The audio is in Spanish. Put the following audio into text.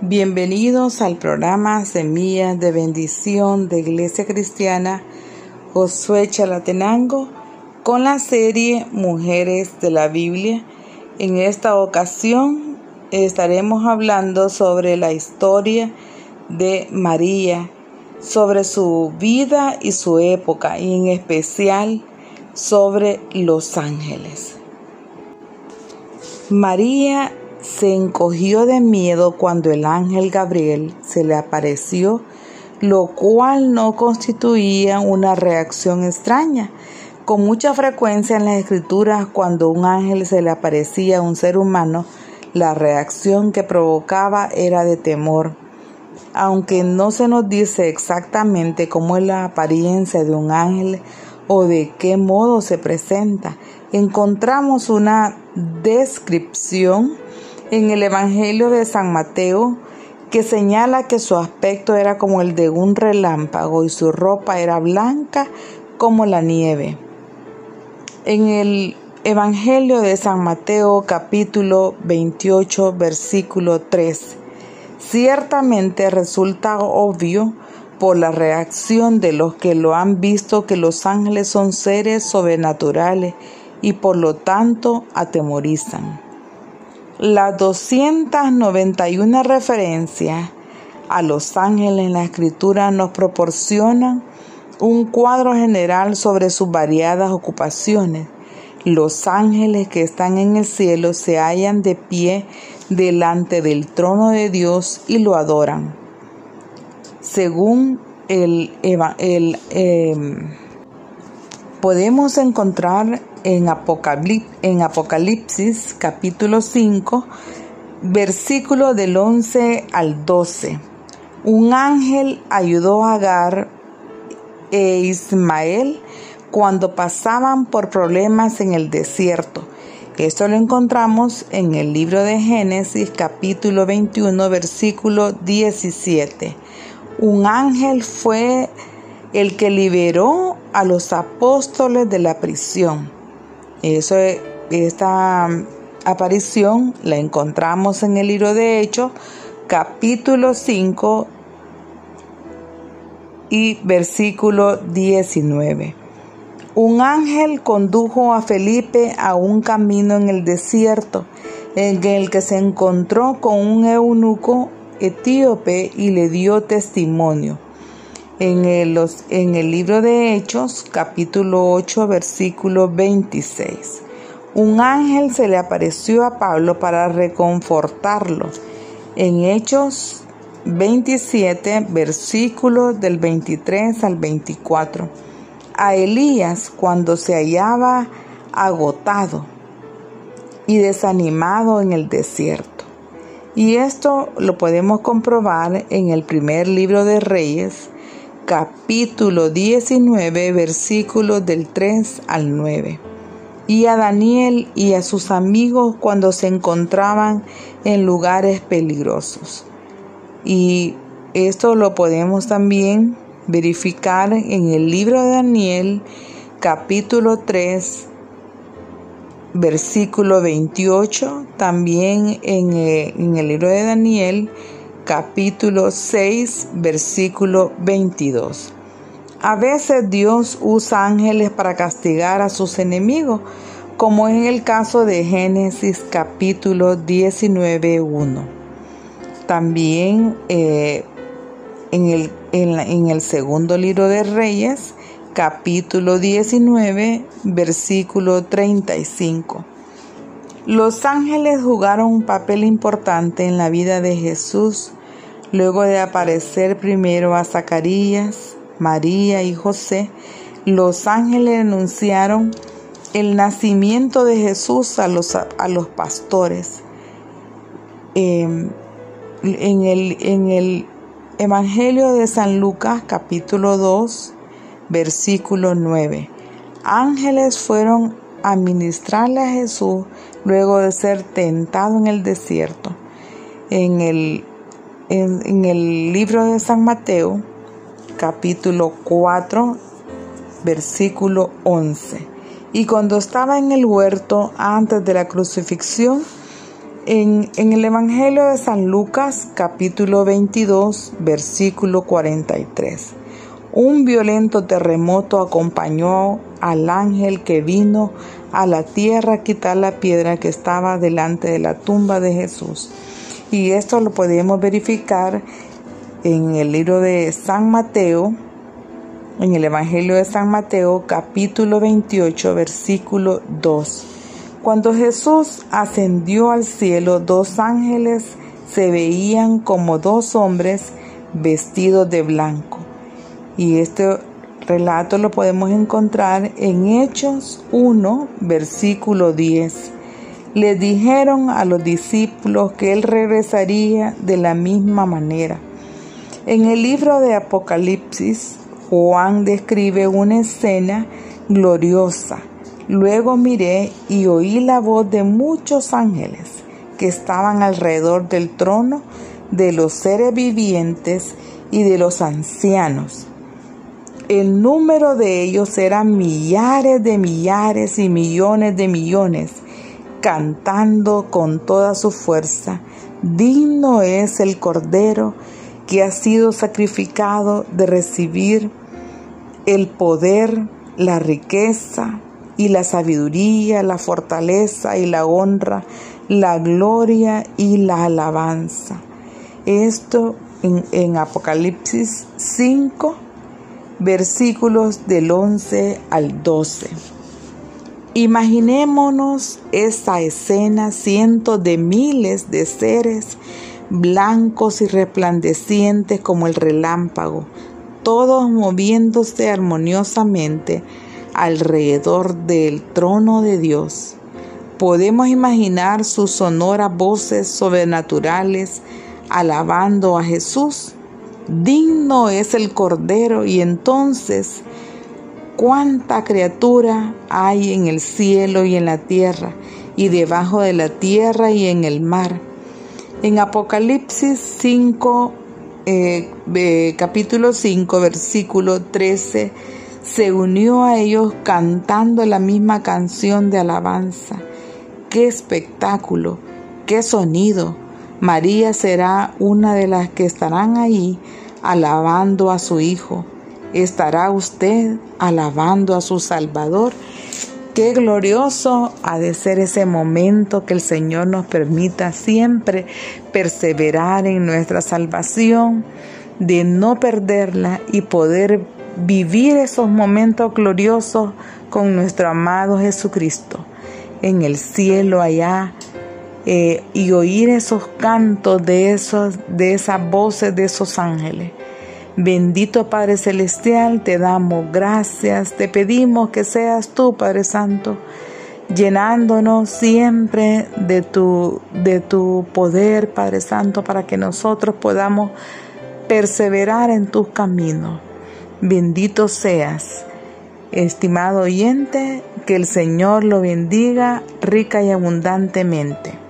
Bienvenidos al programa Semillas de Bendición de Iglesia Cristiana Josué Chalatenango con la serie Mujeres de la Biblia. En esta ocasión estaremos hablando sobre la historia de María, sobre su vida y su época y en especial sobre los ángeles. María se encogió de miedo cuando el ángel Gabriel se le apareció, lo cual no constituía una reacción extraña. Con mucha frecuencia en las escrituras, cuando un ángel se le aparecía a un ser humano, la reacción que provocaba era de temor. Aunque no se nos dice exactamente cómo es la apariencia de un ángel o de qué modo se presenta, encontramos una descripción en el Evangelio de San Mateo que señala que su aspecto era como el de un relámpago y su ropa era blanca como la nieve. En el Evangelio de San Mateo capítulo 28 versículo 3, ciertamente resulta obvio por la reacción de los que lo han visto que los ángeles son seres sobrenaturales y por lo tanto atemorizan. Las 291 referencias a los ángeles en la escritura nos proporcionan un cuadro general sobre sus variadas ocupaciones. Los ángeles que están en el cielo se hallan de pie delante del trono de Dios y lo adoran. Según el, em, podemos encontrar en, Apocalipsis, capítulo 5, versículo del 11 al 12. Un ángel ayudó a Agar e Ismael cuando pasaban por problemas en el desierto. Esto lo encontramos en el libro de Génesis capítulo 21 versículo 17. Un ángel fue el que liberó a los apóstoles de la prisión. Eso, esta aparición la encontramos en el libro de Hechos, capítulo 5 y versículo 19. Un ángel condujo a Felipe a un camino en el desierto, en el que se encontró con un eunuco etíope y le dio testimonio en el, libro de Hechos, capítulo 8, versículo 26. Un ángel se le apareció a Pablo para reconfortarlo. En Hechos 27, versículos del 23 al 24. A Elías cuando se hallaba agotado y desanimado en el desierto. Y esto lo podemos comprobar en el primer libro de Reyes, capítulo 19, versículos del 3 al 9. Y a Daniel y a sus amigos cuando se encontraban en lugares peligrosos. Y esto lo podemos también verificar en el libro de Daniel, capítulo 3, versículo 28, también en, el libro de Daniel, 6, versículo 22. A veces Dios usa ángeles para castigar a sus enemigos, como en el caso de Génesis capítulo 19, 1. También eh, en, el, en el segundo libro de Reyes, capítulo 19, versículo 35. Los ángeles jugaron un papel importante en la vida de Jesús Luego de aparecer primero a Zacarías, María y José, los ángeles anunciaron el nacimiento de Jesús a los, a los pastores. Em, en, el, en el Evangelio de San Lucas capítulo 2, versículo 9, ángeles fueron a ministrarle a Jesús luego de ser tentado en el desierto. En el en, el libro de San Mateo, capítulo 4, versículo 11. Y cuando estaba en el huerto antes de la crucifixión, En, en, el Evangelio de San Lucas capítulo 22 versículo 43. Un violento terremoto acompañó al ángel que vino a la tierra a quitar la piedra que estaba delante de la tumba de Jesús. Y esto lo podemos verificar en el libro de San Mateo, en el Evangelio de San Mateo capítulo 28 versículo 2. Cuando Jesús ascendió al cielo, dos ángeles se veían como dos hombres vestidos de blanco. Y este relato lo podemos encontrar en Hechos 1, versículo 10. Le dijeron a los discípulos que él regresaría de la misma manera. En el libro de Apocalipsis, Juan describe una escena gloriosa. Luego miré y oí la voz de muchos ángeles que estaban alrededor del trono, de los seres vivientes y de los ancianos el número de ellos era millares de millares y millones de millones, cantando con toda su fuerza. Digno es el Cordero que ha sido sacrificado de recibir el poder, la riqueza y la sabiduría, la fortaleza y la honra, la gloria y la alabanza. Esto en, Apocalipsis 5 versículos del 11 al 12. Imaginémonos esa escena, cientos de miles de seres blancos y resplandecientes como el relámpago, todos moviéndose armoniosamente alrededor del trono de Dios. Podemos imaginar sus sonoras voces sobrenaturales alabando a Jesús digno es el Cordero y entonces cuánta criatura hay en el cielo y en la tierra y debajo de la tierra y en el mar. En Apocalipsis 5, eh, capítulo 5, versículo 13, se unió a ellos cantando la misma canción de alabanza. ¡Qué espectáculo! ¡Qué sonido! María será una de las que estarán ahí alabando a su Hijo. ¿Estará usted alabando a su Salvador? Qué glorioso ha de ser ese momento que el Señor nos permita siempre perseverar en nuestra salvación, de no perderla y poder vivir esos momentos gloriosos con nuestro amado Jesucristo en el cielo allá eh, y oír esos cantos de, esos, de esas voces de esos ángeles. Bendito Padre Celestial, te damos gracias, te pedimos que seas tú, Padre Santo, llenándonos siempre de tu, de tu poder, Padre Santo, para que nosotros podamos perseverar en tus caminos. Bendito seas. Estimado oyente, que el Señor lo bendiga rica y abundantemente.